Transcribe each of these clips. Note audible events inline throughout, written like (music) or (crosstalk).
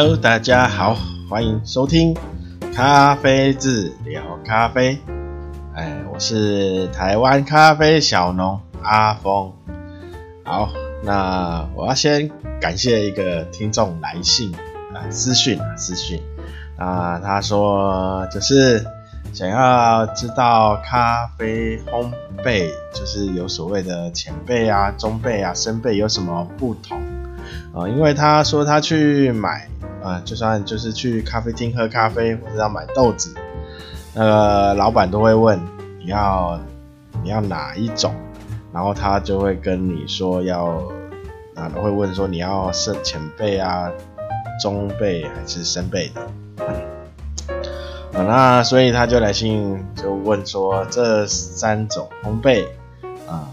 Hello，大家好，欢迎收听咖啡治疗咖啡。哎，我是台湾咖啡小农阿峰。好，那我要先感谢一个听众来信啊，私讯啊，私讯啊，他说就是想要知道咖啡烘焙，就是有所谓的浅焙啊、中焙啊、深焙有什么不同啊？因为他说他去买。啊，就算就是去咖啡厅喝咖啡，或者要买豆子，那个老板都会问你要你要哪一种，然后他就会跟你说要，啊，都会问说你要深浅焙啊、中焙还是深焙的。啊，那所以他就来信就问说这三种烘焙啊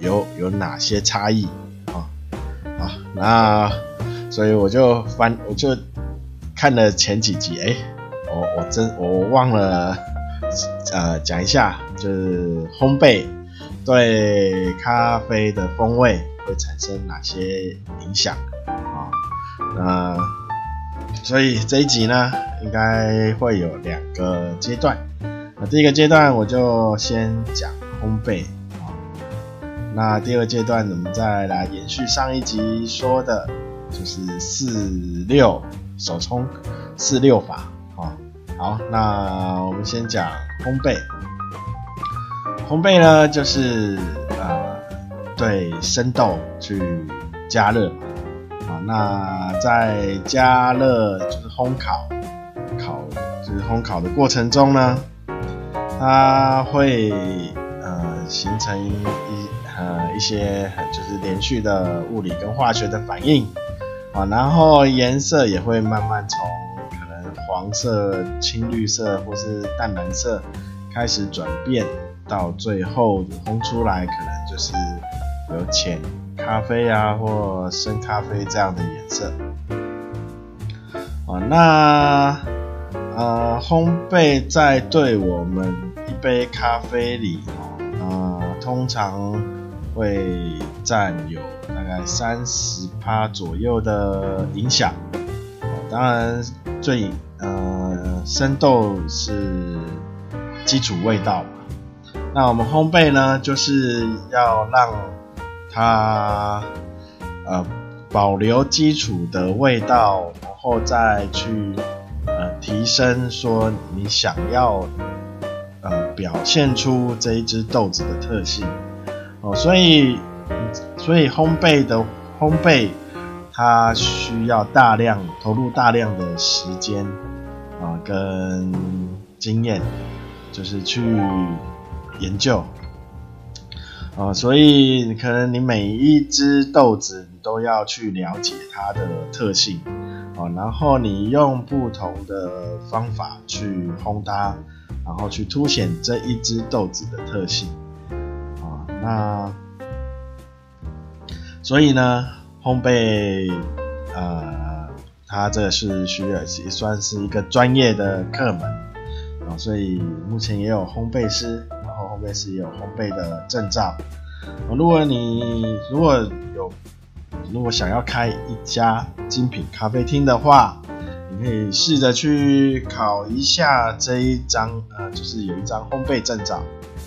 有有哪些差异啊？啊，那。所以我就翻，我就看了前几集，哎、我我真我忘了，呃，讲一下，就是烘焙对咖啡的风味会产生哪些影响啊？那所以这一集呢，应该会有两个阶段。那第一个阶段我就先讲烘焙啊，那第二阶段我们再来延续上一集说的。就是四六手冲四六法，好，好，那我们先讲烘焙。烘焙呢，就是呃，对生豆去加热，啊，那在加热就是烘烤，烤就是烘烤的过程中呢，它会呃形成一呃一些就是连续的物理跟化学的反应。啊，然后颜色也会慢慢从可能黄色、青绿色或是淡蓝色开始转变，到最后烘出来可能就是有浅咖啡啊或深咖啡这样的颜色。啊，那呃，烘焙在对我们一杯咖啡里，啊、呃，通常会占有。大概三十趴左右的影响，当然最呃生豆是基础味道嘛，那我们烘焙呢，就是要让它呃保留基础的味道，然后再去呃提升说你想要呃表现出这一支豆子的特性哦，所以。所以烘焙的烘焙，它需要大量投入大量的时间啊，跟经验，就是去研究啊。所以可能你每一只豆子，你都要去了解它的特性啊，然后你用不同的方法去烘它，然后去凸显这一只豆子的特性啊。那所以呢，烘焙，呃，它这是需要也算是一个专业的课门啊，所以目前也有烘焙师，然后烘焙师也有烘焙的证照。如果你如果有如果想要开一家精品咖啡厅的话，你可以试着去考一下这一张，呃，就是有一张烘焙证照，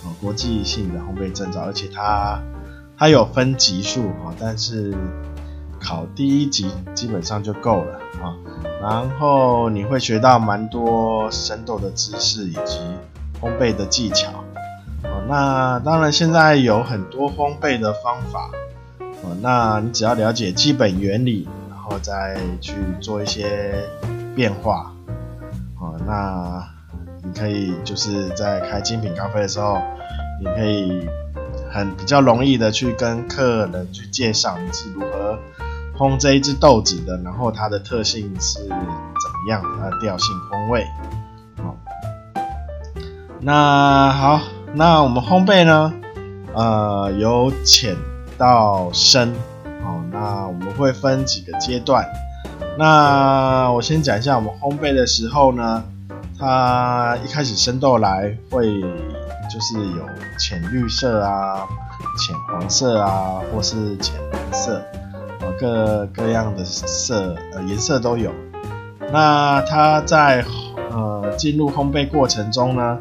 啊，国际性的烘焙证照，而且它。它有分级数啊，但是考第一级基本上就够了啊。然后你会学到蛮多生豆的知识以及烘焙的技巧。那当然现在有很多烘焙的方法，那你只要了解基本原理，然后再去做一些变化。那你可以就是在开精品咖啡的时候，你可以。很比较容易的去跟客人去介绍你是如何烘这一支豆子的，然后它的特性是怎么样，它的调性风味。好，那好，那我们烘焙呢，呃，由浅到深，好，那我们会分几个阶段。那我先讲一下我们烘焙的时候呢，它一开始生豆来会。就是有浅绿色啊、浅黄色啊，或是浅蓝色，啊，各各样的色呃颜色都有。那它在呃进入烘焙过程中呢，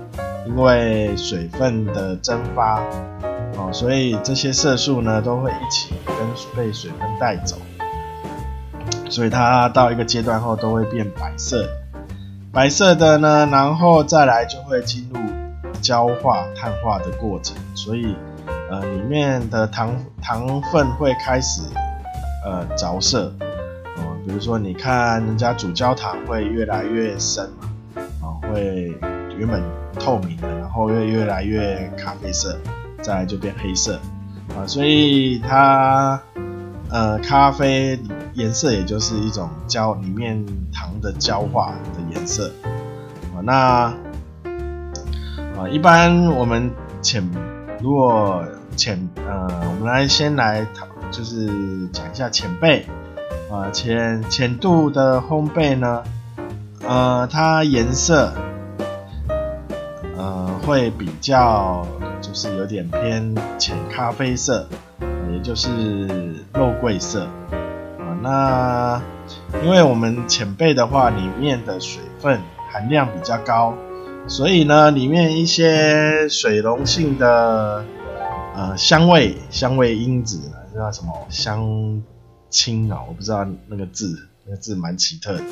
因为水分的蒸发哦，所以这些色素呢都会一起跟被水分带走，所以它到一个阶段后都会变白色。白色的呢，然后再来就会进入焦化、碳化的过程，所以呃里面的糖糖分会开始呃着色，嗯、比如说你看人家煮焦糖会越来越深嘛，啊、会原本透明的，然后会越来越咖啡色，再来就变黑色，啊、所以它呃咖啡。颜色也就是一种焦里面糖的焦化的颜色啊。那啊，一般我们浅如果浅呃，我们来先来讨，就是讲一下浅焙啊，浅浅度的烘焙呢，呃，它颜色呃会比较就是有点偏浅咖啡色，也就是肉桂色。啊那因为我们浅焙的话，里面的水分含量比较高，所以呢，里面一些水溶性的呃香味香味因子，叫什么香青啊？我不知道那个字，那个字蛮奇特的，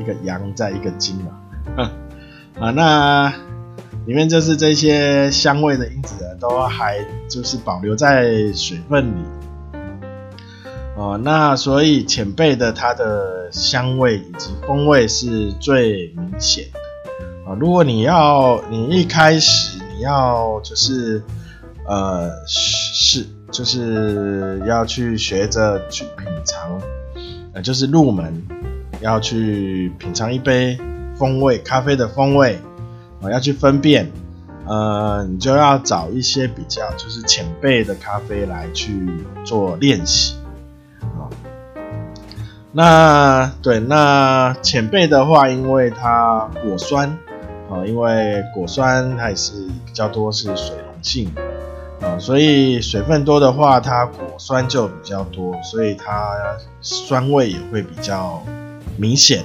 一个阳在一个金啊，(laughs) 啊，那里面就是这些香味的因子呢，都还就是保留在水分里。哦，那所以浅焙的它的香味以及风味是最明显的啊。如果你要你一开始你要就是呃是就是要去学着去品尝，呃就是入门要去品尝一杯风味咖啡的风味啊，要去分辨，呃你就要找一些比较就是浅焙的咖啡来去做练习。那对，那前辈的话，因为它果酸啊，因为果酸它也是比较多是水溶性的啊，所以水分多的话，它果酸就比较多，所以它酸味也会比较明显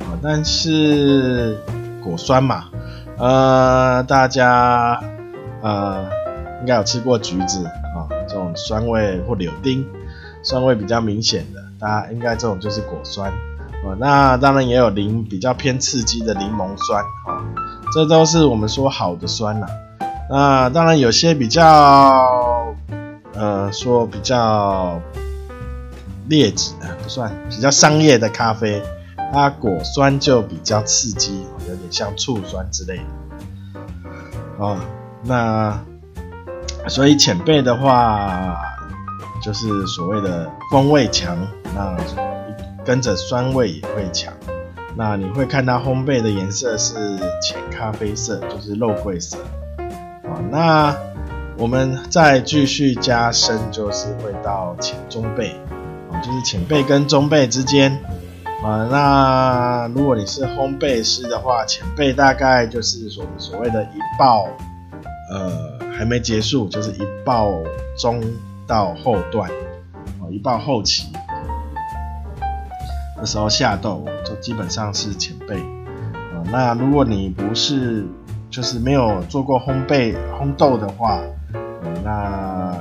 啊。但是果酸嘛，呃，大家呃应该有吃过橘子啊，这种酸味或柳丁酸味比较明显的。大家应该这种就是果酸哦，那当然也有柠比较偏刺激的柠檬酸哦，这都是我们说好的酸呐。那当然有些比较呃说比较劣质的不算，比较商业的咖啡，它果酸就比较刺激，有点像醋酸之类的哦。那所以浅焙的话，就是所谓的风味强。那跟着酸味也会强，那你会看到烘焙的颜色是浅咖啡色，就是肉桂色。啊，那我们再继续加深，就是会到浅中焙，啊，就是浅焙跟中焙之间。啊，那如果你是烘焙师的话，浅焙大概就是所所谓的一爆，呃，还没结束，就是一爆中到后段，啊，一爆后期。的时候下豆就基本上是浅焙啊。那如果你不是就是没有做过烘焙烘豆的话，那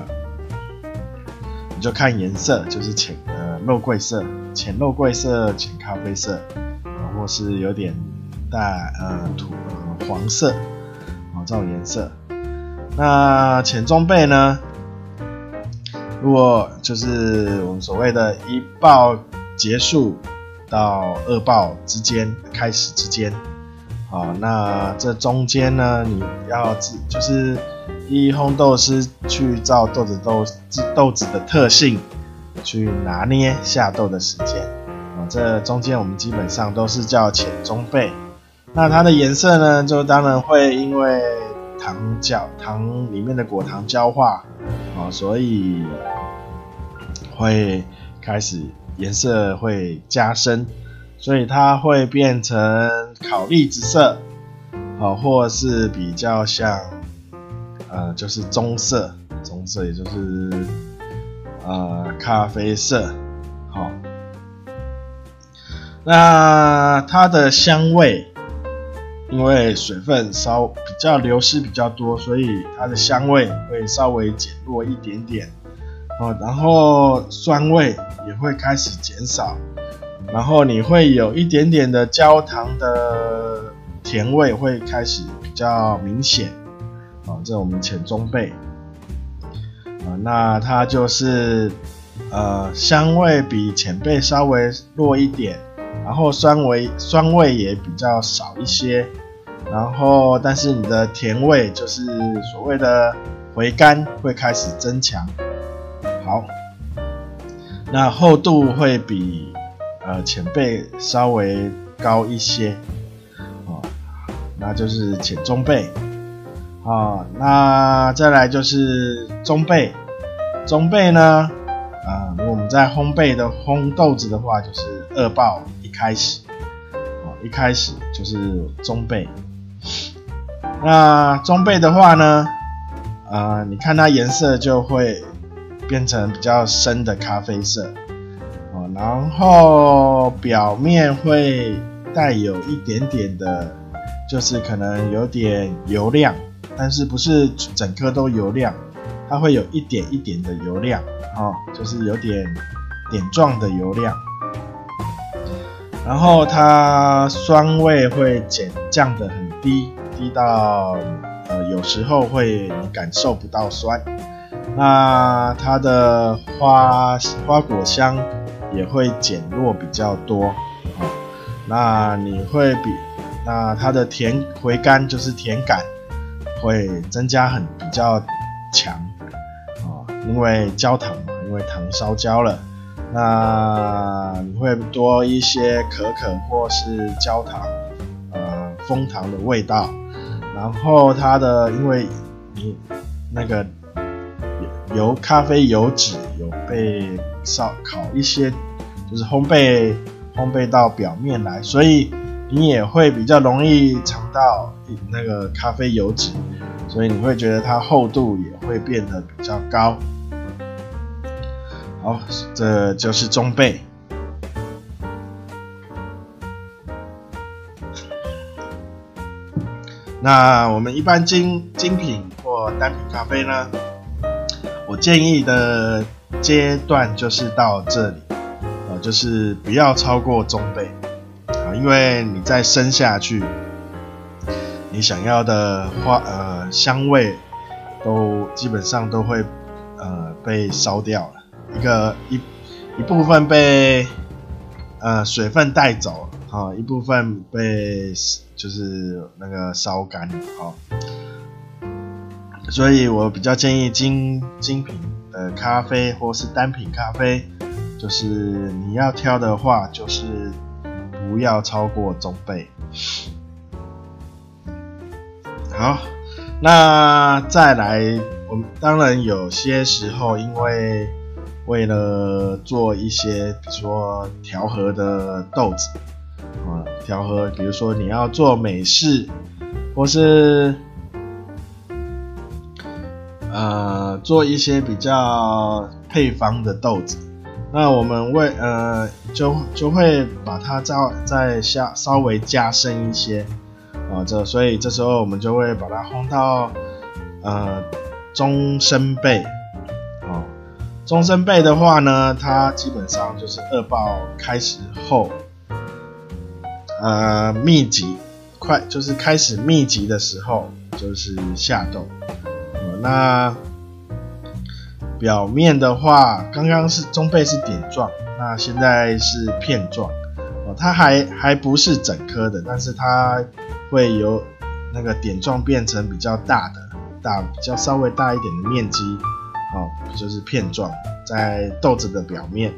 你就看颜色，就是浅呃肉桂色、浅肉桂色、浅咖啡色，或是有点带呃土呃黄色啊这种颜色。那浅中焙呢？如果就是我们所谓的一爆结束。到二爆之间开始之间，好，那这中间呢，你要自就是一烘豆师去照豆子豆豆子的特性去拿捏下豆的时间，啊，这中间我们基本上都是叫浅中焙，那它的颜色呢，就当然会因为糖焦糖里面的果糖焦化，啊，所以会开始。颜色会加深，所以它会变成烤栗子色，好，或是比较像，呃，就是棕色，棕色也就是呃咖啡色，好。那它的香味，因为水分稍比较流失比较多，所以它的香味会稍微减弱一点点。哦，然后酸味也会开始减少，然后你会有一点点的焦糖的甜味会开始比较明显。哦，这我们浅中焙。啊，那它就是呃香味比浅焙稍微弱一点。然后酸味酸味也比较少一些，然后但是你的甜味就是所谓的回甘会开始增强。好，那厚度会比呃浅焙稍微高一些，哦，那就是浅中焙。啊，那再来就是中焙，中焙呢，啊，如果我们在烘焙的烘豆子的话，就是二爆一。开始，哦，一开始就是中焙。那中焙的话呢，呃，你看它颜色就会变成比较深的咖啡色，哦，然后表面会带有一点点的，就是可能有点油亮，但是不是整颗都油亮，它会有一点一点的油亮，哦，就是有点点状的油亮。然后它酸味会减降得很低，低到呃有时候会感受不到酸。那它的花花果香也会减弱比较多啊。那你会比那它的甜回甘就是甜感会增加很比较强啊，因为焦糖嘛，因为糖烧焦了。那你会多一些可可或是焦糖，呃，枫糖的味道。然后它的，因为你那个油咖啡油脂有被烧烤一些，就是烘焙烘焙到表面来，所以你也会比较容易尝到那个咖啡油脂，所以你会觉得它厚度也会变得比较高。好，这就是中焙。那我们一般精精品或单品咖啡呢，我建议的阶段就是到这里，呃，就是不要超过中杯啊，因为你再深下去，你想要的花呃香味都基本上都会呃被烧掉了。一个一一部分被呃水分带走了，啊，一部分被就是那个烧干了，好，所以我比较建议精精品的咖啡或是单品咖啡，就是你要挑的话，就是不要超过中杯。好，那再来，我们当然有些时候因为为了做一些，比如说调和的豆子，啊，调和，比如说你要做美式，或是呃做一些比较配方的豆子，那我们为呃就就会把它再再下稍微加深一些，啊，这所以这时候我们就会把它烘到呃中深焙。中深焙的话呢，它基本上就是二爆开始后，呃，密集快就是开始密集的时候，就是下豆。那表面的话，刚刚是中焙是点状，那现在是片状。哦，它还还不是整颗的，但是它会由那个点状变成比较大的，大比较稍微大一点的面积。哦，就是片状在豆子的表面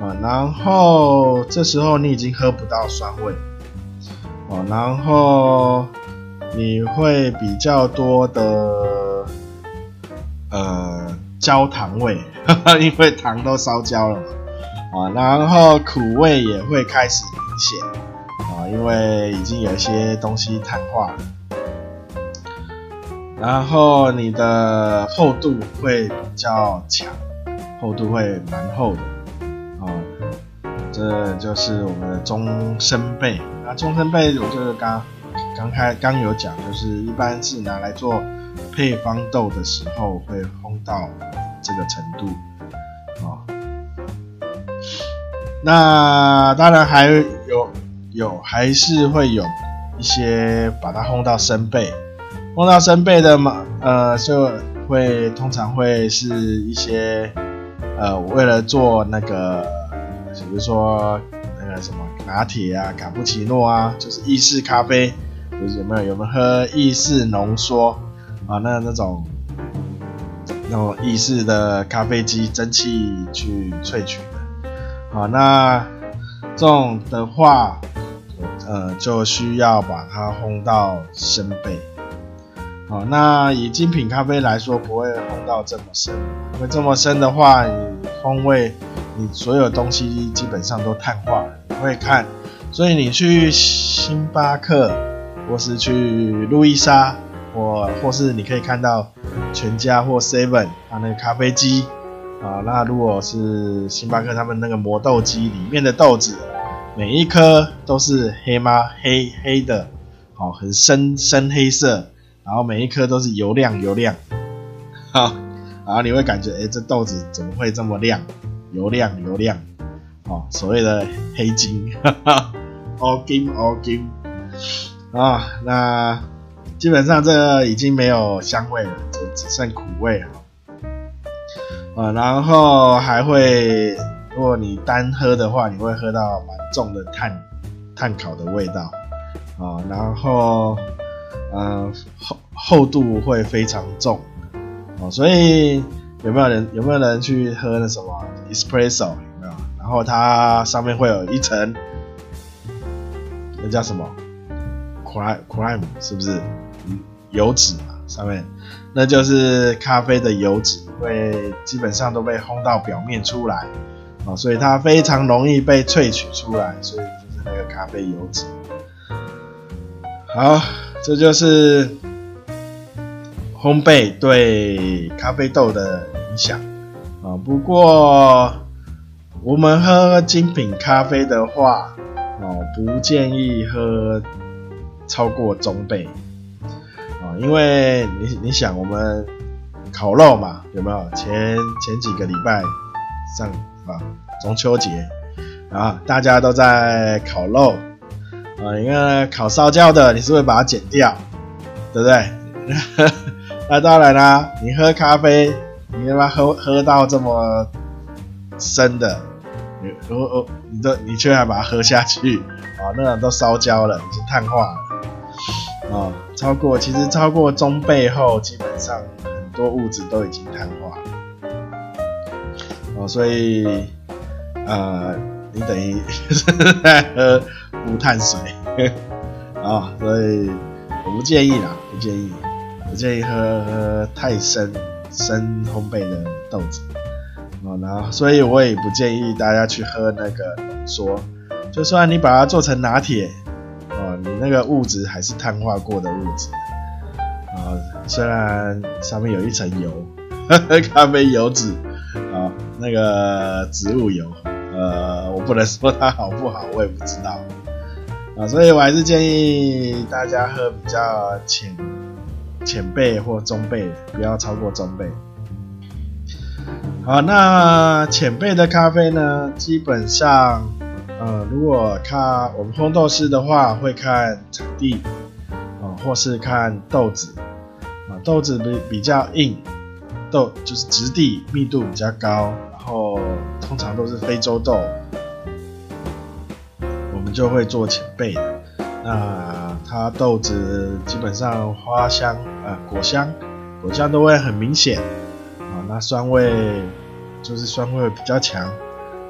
啊，然后这时候你已经喝不到酸味哦，然后你会比较多的呃焦糖味，(laughs) 因为糖都烧焦了嘛啊，然后苦味也会开始明显啊，因为已经有一些东西碳化了。然后你的厚度会比较强，厚度会蛮厚的，啊、这就是我们的中深焙。那中深焙我就是刚刚开刚有讲，就是一般是拿来做配方豆的时候会烘到这个程度啊。那当然还有有还是会有一些把它烘到生焙，烘到生焙的嘛，呃，就会通常会是一些呃为了做那个，比如说那个什么拿铁啊、卡布奇诺啊，就是意式咖啡，有没有有没有喝意式浓缩啊？那那种那种意式的咖啡机蒸汽去萃取的。好，那这种的话，呃，就需要把它烘到深焙。好，那以精品咖啡来说，不会烘到这么深，因为这么深的话，你风味，你所有东西基本上都碳化了。你会看，所以你去星巴克，或是去路易莎，或或是你可以看到全家或 Seven 它那个咖啡机。啊，那如果是星巴克他们那个磨豆机里面的豆子，每一颗都是黑吗？黑黑的，好，很深深黑色，然后每一颗都是油亮油亮，好，然后你会感觉，哎，这豆子怎么会这么亮？油亮油亮，哦，所谓的黑金，哈哈，all 金 all 金，啊，那基本上这已经没有香味了，就只剩苦味了。啊，然后还会，如果你单喝的话，你会喝到蛮重的碳碳烤的味道，啊，然后，呃，厚厚度会非常重，哦，所以有没有人有没有人去喝那什么 espresso 有没有？然后它上面会有一层，那叫什么？crème 是不是？油脂嘛，上面那就是咖啡的油脂。会基本上都被烘到表面出来，哦，所以它非常容易被萃取出来，所以就是那个咖啡油脂。好，这就是烘焙对咖啡豆的影响啊。不过我们喝精品咖啡的话，哦，不建议喝超过中倍啊，因为你你想我们。烤肉嘛，有没有？前前几个礼拜上啊，中秋节啊，大家都在烤肉啊，你看烤烧焦的，你是不是把它剪掉，对不对？(laughs) 那当然啦，你喝咖啡，你他妈喝喝到这么深的，你哦哦，你都你却还把它喝下去啊，那种都烧焦了，已经碳化了啊，超过其实超过中焙后，基本上很。多物质都已经碳化了，哦，所以，呃，你等于在喝无碳水，啊、(laughs) 所以我不建议啦，不建议，不建议喝太深深烘焙的豆子，哦，然后，所以我也不建议大家去喝那个浓缩，就算你把它做成拿铁，你那个物质还是碳化过的物质。啊，虽然上面有一层油，(laughs) 咖啡油脂，啊，那个植物油，呃，我不能说它好不好，我也不知道，啊，所以我还是建议大家喝比较浅浅焙或中焙，不要超过中焙。好，那浅焙的咖啡呢，基本上，呃，如果看我们烘豆师的话，会看产地。啊或是看豆子，啊，豆子比比较硬，豆就是质地密度比较高，然后通常都是非洲豆，我们就会做前焙的。那它豆子基本上花香啊，果香，果香都会很明显，啊，那酸味就是酸味比较强，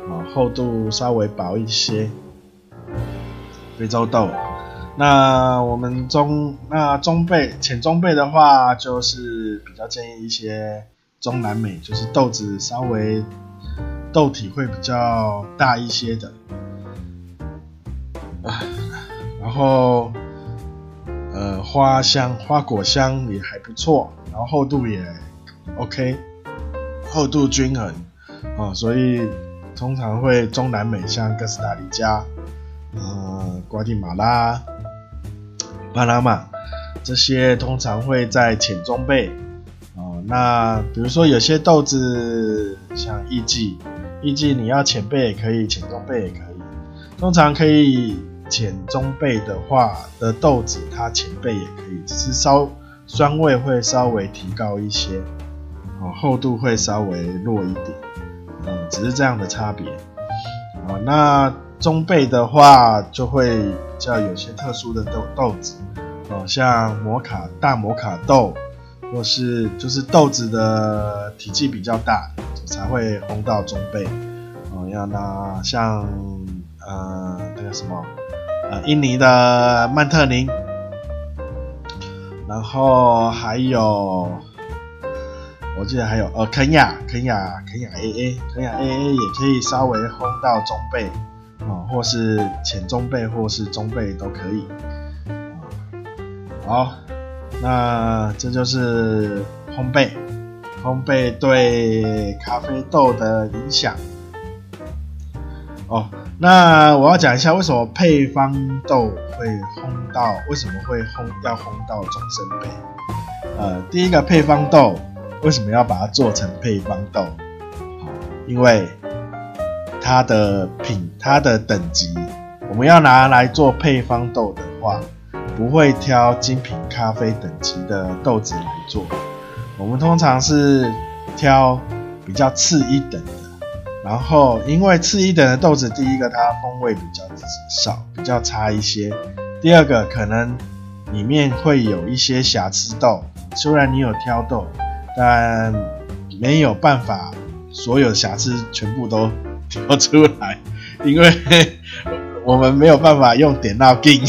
啊，厚度稍微薄一些，非洲豆。那我们中那中焙浅中焙的话，就是比较建议一些中南美，就是豆子稍微豆体会比较大一些的，啊，然后呃花香花果香也还不错，然后厚度也 OK，厚度均衡啊，所以通常会中南美，像哥斯达黎加、呃，瓜地马拉、巴拿马这些，通常会在浅中背。哦，那比如说有些豆子，像艺妓，艺妓你要浅背也可以，浅中背也可以。通常可以浅中背的话的豆子，它浅背也可以，只是稍酸味会稍微提高一些，哦，厚度会稍微弱一点。嗯，只是这样的差别啊。那中焙的话，就会比较有些特殊的豆豆子，哦，像摩卡大摩卡豆，或是就是豆子的体积比较大，才会烘到中焙。哦，要拿像呃那个什么呃印尼的曼特宁，然后还有。我记得还有呃肯亚肯亚肯亚 AA 肯亚 AA 也可以稍微烘到中焙啊、哦，或是浅中焙或是中焙都可以。好，那这就是烘焙，烘焙对咖啡豆的影响。哦，那我要讲一下为什么配方豆会烘到，为什么会烘要烘到中深焙？呃，第一个配方豆。为什么要把它做成配方豆？因为它的品、它的等级，我们要拿来做配方豆的话，不会挑精品咖啡等级的豆子来做。我们通常是挑比较次一等的。然后，因为次一等的豆子，第一个它风味比较少，比较差一些；第二个可能里面会有一些瑕疵豆。虽然你有挑豆。但没有办法，所有瑕疵全部都挑出来，因为 (laughs) 我们没有办法用点到金，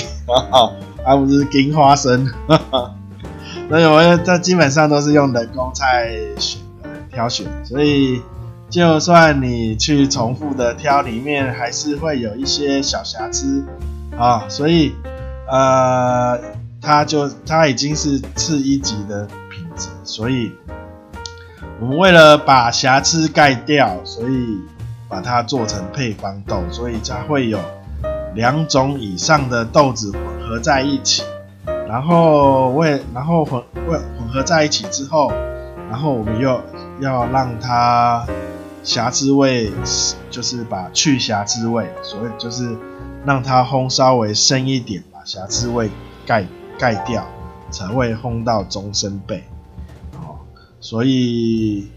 (laughs) 而不是金花生，(laughs) 所以我们这基本上都是用人工在选的挑选，所以就算你去重复的挑，里面还是会有一些小瑕疵。啊，所以呃，它就它已经是次一级的所以。我们为了把瑕疵盖掉，所以把它做成配方豆，所以才会有两种以上的豆子混合在一起。然后为然后混混混合在一起之后，然后我们又要让它瑕疵味，就是把去瑕疵味，所以就是让它烘稍微深一点，把瑕疵味盖盖掉，才会烘到终身焙。所以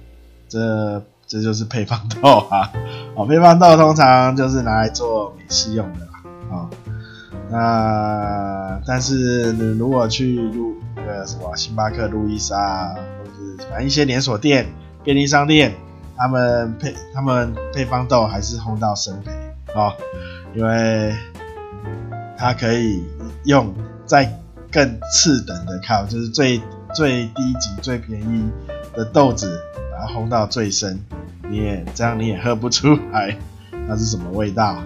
这这就是配方豆啊，(laughs) 哦，配方豆通常就是拿来做美式用的啦，啊、哦，那但是你如果去路那个什么星巴克、路易莎，或者反正一些连锁店、便利商店，他们配他们配方豆还是烘到深焙啊、哦，因为它可以用在更次等的靠，就是最最低级、最便宜。的豆子把它烘到最深，你也这样你也喝不出来它是什么味道。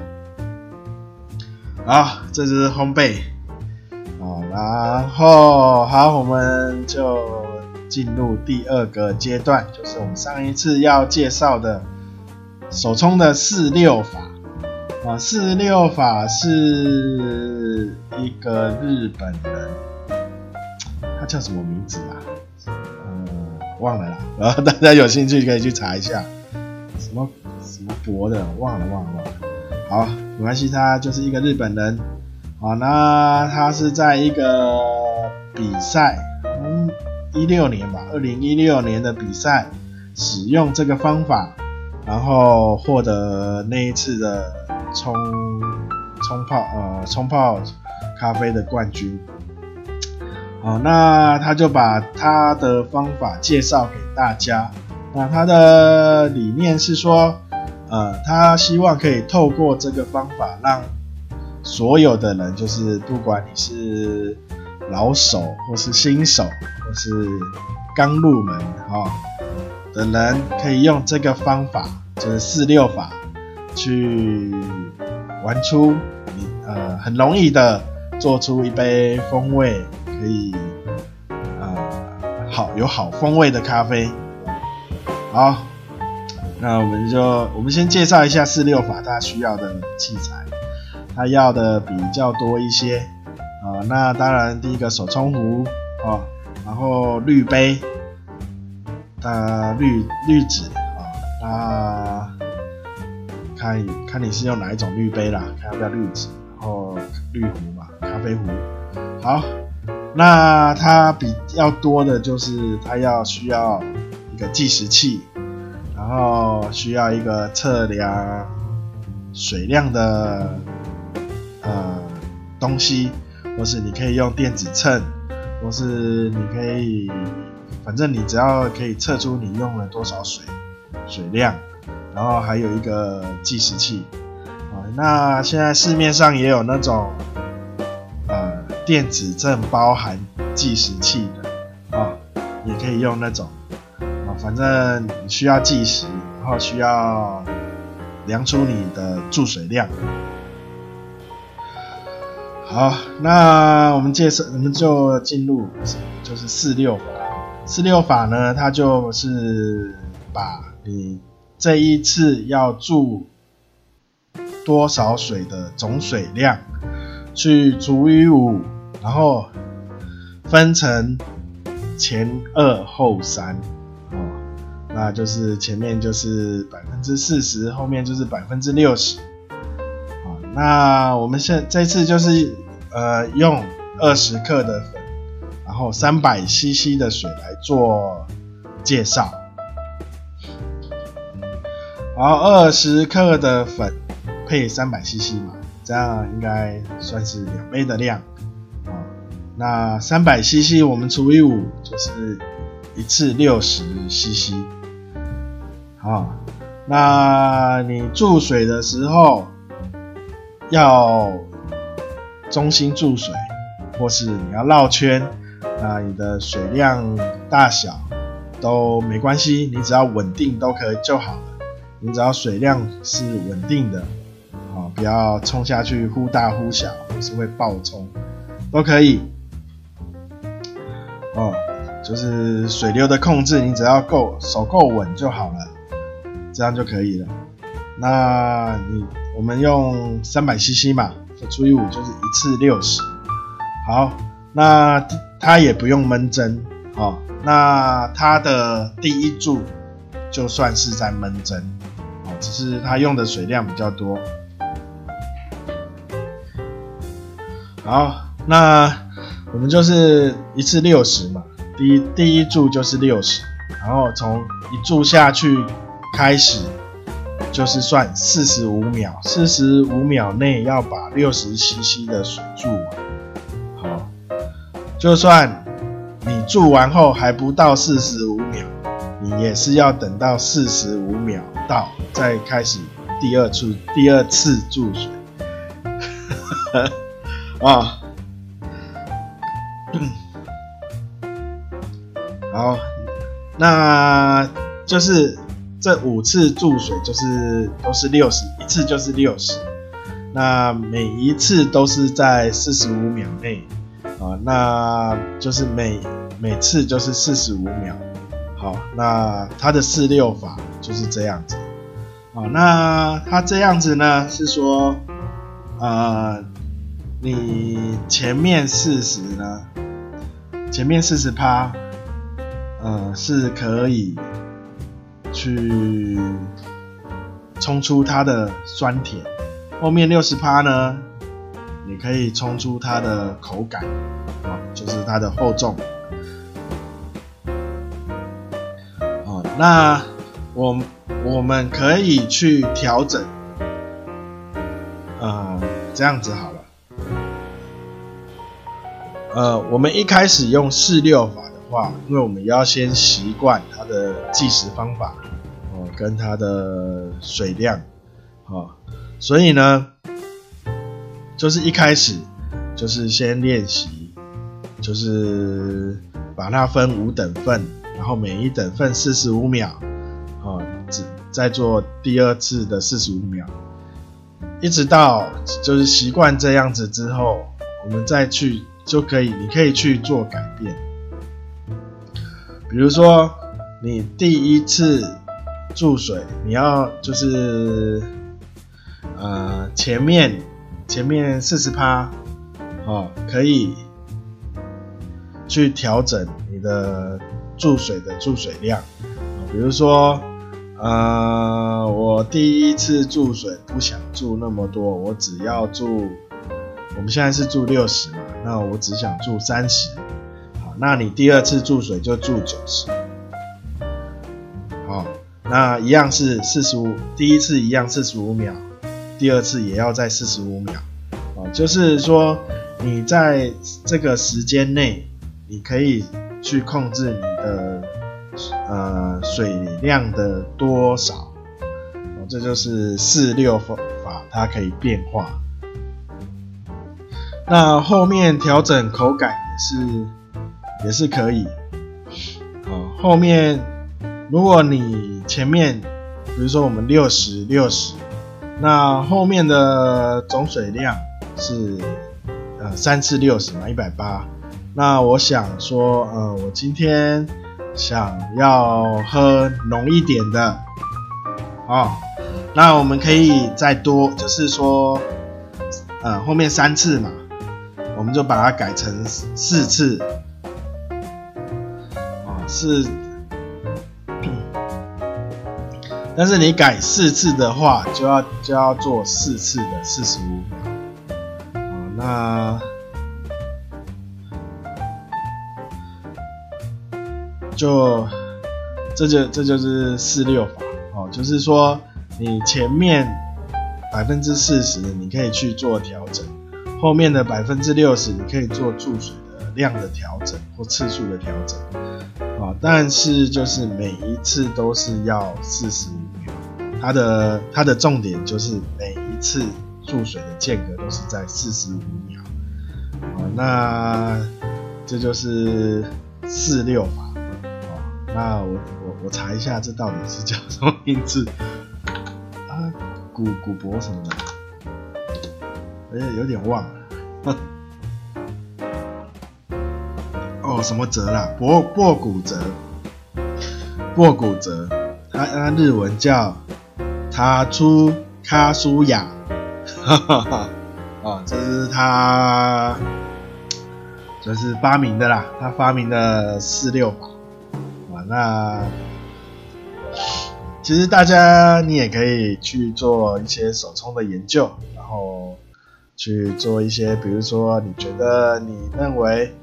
好，这就是烘焙。好，然后好，我们就进入第二个阶段，就是我们上一次要介绍的手冲的四六法。啊，四六法是一个日本人，他叫什么名字啊？忘了啦，然 (laughs) 后大家有兴趣可以去查一下，什么什么博的，忘了忘了忘了。好，没关系，他就是一个日本人。好，那他是在一个比赛，嗯，一六年吧，二零一六年的比赛，使用这个方法，然后获得那一次的冲冲泡呃冲泡咖啡的冠军。好，那他就把他的方法介绍给大家。那他的理念是说，呃，他希望可以透过这个方法，让所有的人，就是不管你是老手或是新手，或是刚入门哈的人，可以用这个方法，就是四六法，去玩出你呃很容易的做出一杯风味。可以，呃，好有好风味的咖啡，好，那我们就我们先介绍一下四六法它需要的器材，它要的比较多一些啊。那当然第一个手冲壶啊，然后滤杯，啊滤滤纸啊，那看看你是用哪一种滤杯啦，看要不要滤纸，然后滤壶嘛，咖啡壶。好，那它比较多的就是它要需要一个计时器。然后需要一个测量水量的呃东西，或是你可以用电子秤，或是你可以，反正你只要可以测出你用了多少水水量，然后还有一个计时器啊。那现在市面上也有那种电子秤包含计时器的啊，也可以用那种啊。反正你需要计时，然后需要量出你的注水量。好，那我们介绍，我们就进入，就是四六法。四六法呢，它就是把你这一次要注多少水的总水量去除以五，然后分成前二后三哦。那就是前面就是百分之四十，后面就是百分之六十。啊，那我们现这次就是呃用二十克的粉，然后三百 CC 的水来做介绍。好，二十克的粉配三百 CC 嘛，这样应该算是两杯的量。那三百 CC 我们除以五就是一次六十 CC。好，那你注水的时候要中心注水，或是你要绕圈，那你的水量大小都没关系，你只要稳定都可以就好了。你只要水量是稳定的，啊，不要冲下去忽大忽小，是会爆冲，都可以。哦，就是水流的控制，你只要够手够稳就好了。这样就可以了。那你我们用三百 CC 嘛，除以五就是一次六十。好，那它也不用闷蒸，好，那它的第一注就算是在闷蒸，哦，只是它用的水量比较多。好，那我们就是一次六十嘛，第一第一注就是六十，然后从一注下去。开始就是算四十五秒，四十五秒内要把六十 CC 的水注完。好，就算你注完后还不到四十五秒，你也是要等到四十五秒到再开始第二次第二次注水。(laughs) 啊，(coughs) 好，那就是。这五次注水就是都是六十，一次就是六十，那每一次都是在四十五秒内，啊，那就是每每次就是四十五秒，好，那它的四六法就是这样子，好，那它这样子呢是说，呃，你前面四十呢，前面四十趴，呃，是可以。去冲出它的酸甜，后面六十趴呢，你可以冲出它的口感，啊，就是它的厚重。哦，那我我们可以去调整，呃，这样子好了，呃，我们一开始用四六法的。话，因为我们要先习惯它的计时方法，哦，跟它的水量，哦，所以呢，就是一开始就是先练习，就是把它分五等份，然后每一等份四十五秒，哦，只再做第二次的四十五秒，一直到就是习惯这样子之后，我们再去就可以，你可以去做改变。比如说，你第一次注水，你要就是呃前面前面四十趴哦，可以去调整你的注水的注水量，比如说呃我第一次注水不想注那么多，我只要注，我们现在是注六十嘛，那我只想注三十，好，那你第二次注水就注九十。好那一样是四十五，第一次一样四十五秒，第二次也要在四十五秒，啊，就是说你在这个时间内，你可以去控制你的呃水量的多少，哦，这就是四六法，它可以变化。那后面调整口感也是也是可以，哦，后面如果你前面，比如说我们六十六十，那后面的总水量是呃三次六十嘛，一百八。那我想说，呃，我今天想要喝浓一点的，哦，那我们可以再多，就是说，呃，后面三次嘛，我们就把它改成四次，啊、哦，是。(coughs) 但是你改四次的话，就要就要做四次的四十五秒。哦，那就这就这就是四六法哦，就是说你前面百分之四十你可以去做调整，后面的百分之六十你可以做注水的量的调整或次数的调整。啊，但是就是每一次都是要四十五秒，它的它的重点就是每一次注水的间隔都是在四十五秒。啊，那这就是四六法。啊，那我我我查一下，这到底是叫什么名字？啊，古古博什么的？哎，有点忘了。哦，什么泽啦？博博古泽，博古泽，它它日文叫塔出卡苏雅，哈哈哈，哦，这是他，这是发明的啦，他发明的四六法，啊，那其实大家你也可以去做一些手冲的研究，然后去做一些，比如说你觉得你认为。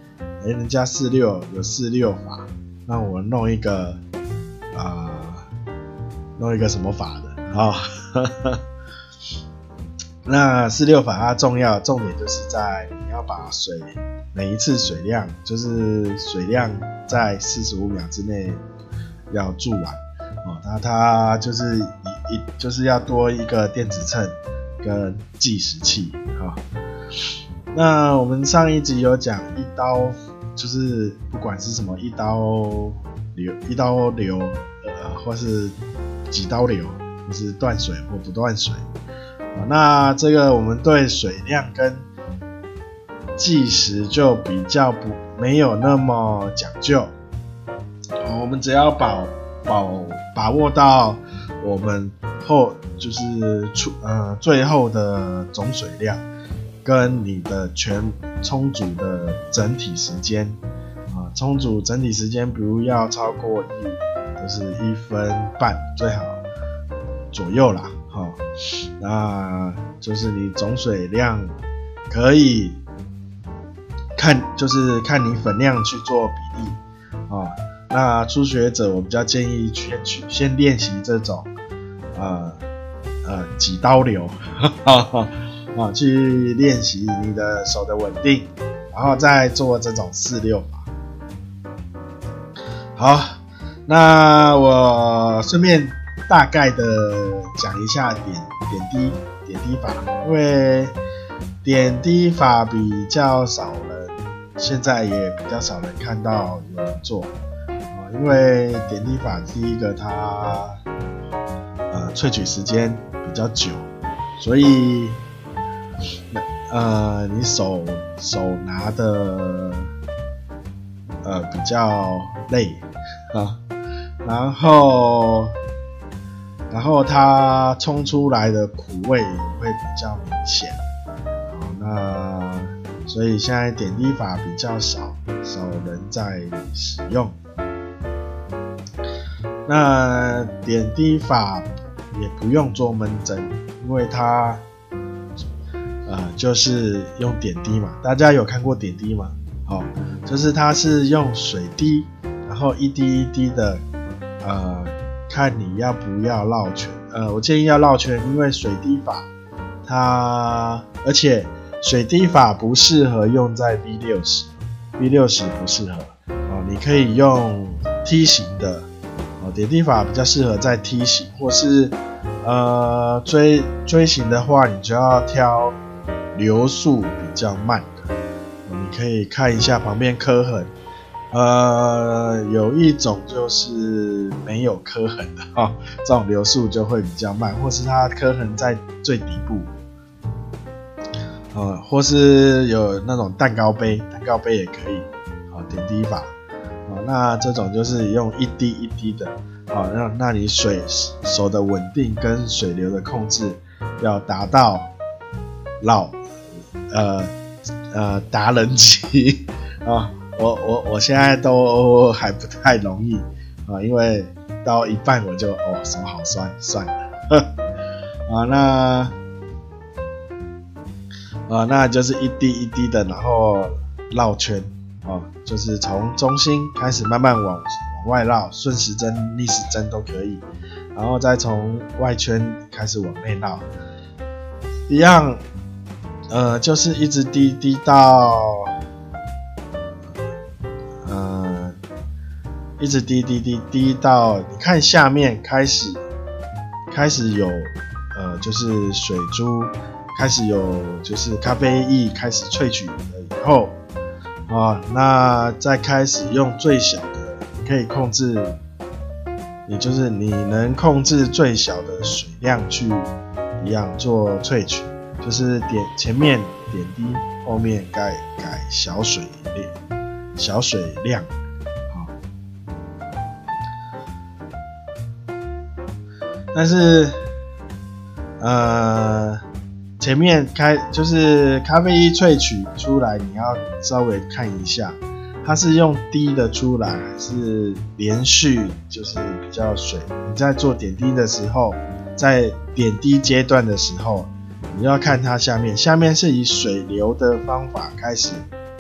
哎，人家四六有四六法，那我弄一个啊、弄一个什么法的啊？哦、那四六法它重要重点就是在你要把水每一次水量，就是水量在四十五秒之内要注完哦。它它就是一一就是要多一个电子秤跟计时器啊。那我们上一集有讲一刀，就是不管是什么一刀流、一刀流，呃，或是几刀流，就是断水或不断水。那这个我们对水量跟计时就比较不没有那么讲究。我们只要把把把握到我们后就是出呃最后的总水量。跟你的全充足的整体时间啊，充足整体时间，比如要超过一，就是一分半最好左右啦，哈，那就是你总水量可以看，就是看你粉量去做比例啊。那初学者我比较建议先去先练习这种，呃呃几刀流，(laughs) 啊，去练习你的手的稳定，然后再做这种四六法。好，那我顺便大概的讲一下点点滴点滴法，因为点滴法比较少人，现在也比较少人看到有人做啊，因为点滴法第一个它萃取时间比较久，所以。呃，你手手拿的呃比较累啊，然后然后它冲出来的苦味也会比较明显。好，那所以现在点滴法比较少，少人在使用。那点滴法也不用做闷蒸，因为它呃就是用点滴嘛。大家有看过点滴吗？好，就是它是用水滴，然后一滴一滴的，呃，看你要不要绕圈。呃，我建议要绕圈，因为水滴法它，而且水滴法不适合用在 V 六十，V 六十不适合。哦，你可以用梯形的。点滴法比较适合在梯形，或是呃锥锥形的话，你就要挑流速比较慢的。你可以看一下旁边刻痕，呃，有一种就是没有刻痕的哈、(laughs) 哦，这种流速就会比较慢，或是它刻痕在最底部，呃，或是有那种蛋糕杯，蛋糕杯也可以，啊、哦，点滴法。那这种就是用一滴一滴的，好，让那你水手的稳定跟水流的控制要达到老呃呃达人级 (laughs) 啊，我我我现在都还不太容易啊，因为到一半我就哦手好酸，算了，(laughs) 啊那啊那就是一滴一滴的，然后绕圈。哦，就是从中心开始慢慢往往外绕，顺时针、逆时针都可以，然后再从外圈开始往内绕，一样，呃，就是一直滴滴到，呃，一直滴滴滴滴到，你看下面开始开始有，呃，就是水珠开始有，就是咖啡液开始萃取了以后。啊、那再开始用最小的，可以控制，也就是你能控制最小的水量去一样做萃取，就是点前面点滴，后面改改小水量，小水量，好、但是，呃。前面开就是咖啡一萃取出来，你要稍微看一下，它是用滴的出来，还是连续就是比较水。你在做点滴的时候，在点滴阶段的时候，你要看它下面，下面是以水流的方法开始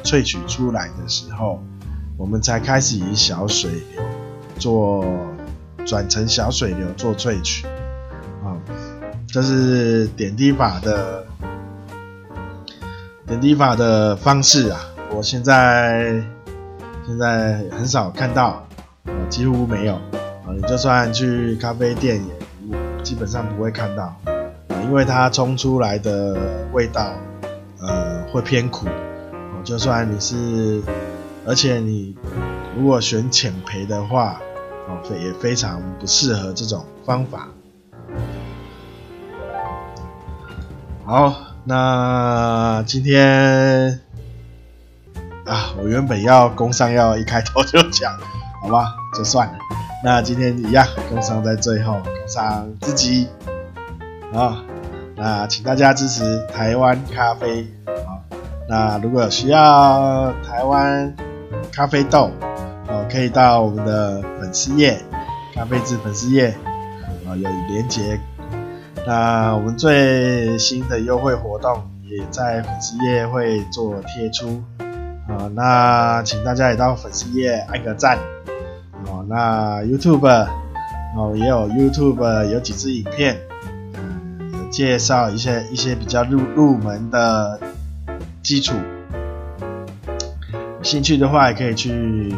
萃取出来的时候，我们才开始以小水流做转成小水流做萃取。这是点滴法的点滴法的方式啊！我现在现在很少看到，几乎没有啊！你就算去咖啡店也基本上不会看到啊，因为它冲出来的味道呃会偏苦。就算你是，而且你如果选浅焙的话，哦，也非常不适合这种方法。好，那今天啊，我原本要工商要一开头就讲，好吧，就算了。那今天一样，工商在最后，工商自己啊。那请大家支持台湾咖啡啊。那如果有需要台湾咖啡豆，哦，可以到我们的粉丝页，咖啡志粉丝页啊，有连结。那我们最新的优惠活动也在粉丝页会做贴出，啊，那请大家也到粉丝页按个赞，哦，那 YouTube，哦也有 YouTube 有几支影片，有介绍一些一些比较入入门的基础，兴趣的话也可以去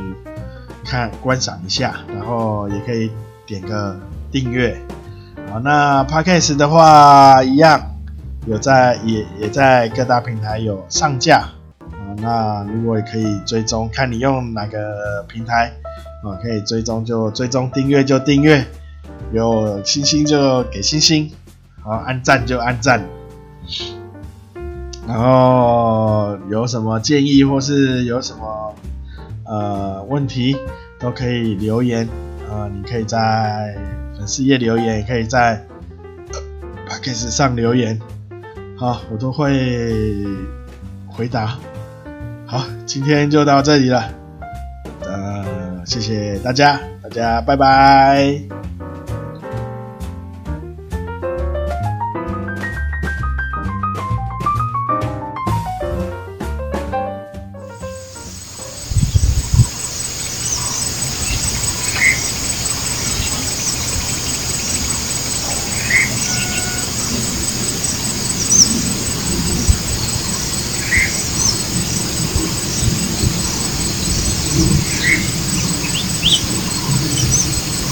看观赏一下，然后也可以点个订阅。好，那 Podcast 的话一样有在也也在各大平台有上架啊。那如果也可以追踪，看你用哪个平台啊，可以追踪就追踪，订阅就订阅，有星星就给星星，好，按赞就按赞。然后有什么建议或是有什么呃问题，都可以留言啊，你可以在。事业留言，也可以在 Podcast 上留言，好，我都会回答。好，今天就到这里了，呃，谢谢大家，大家拜拜。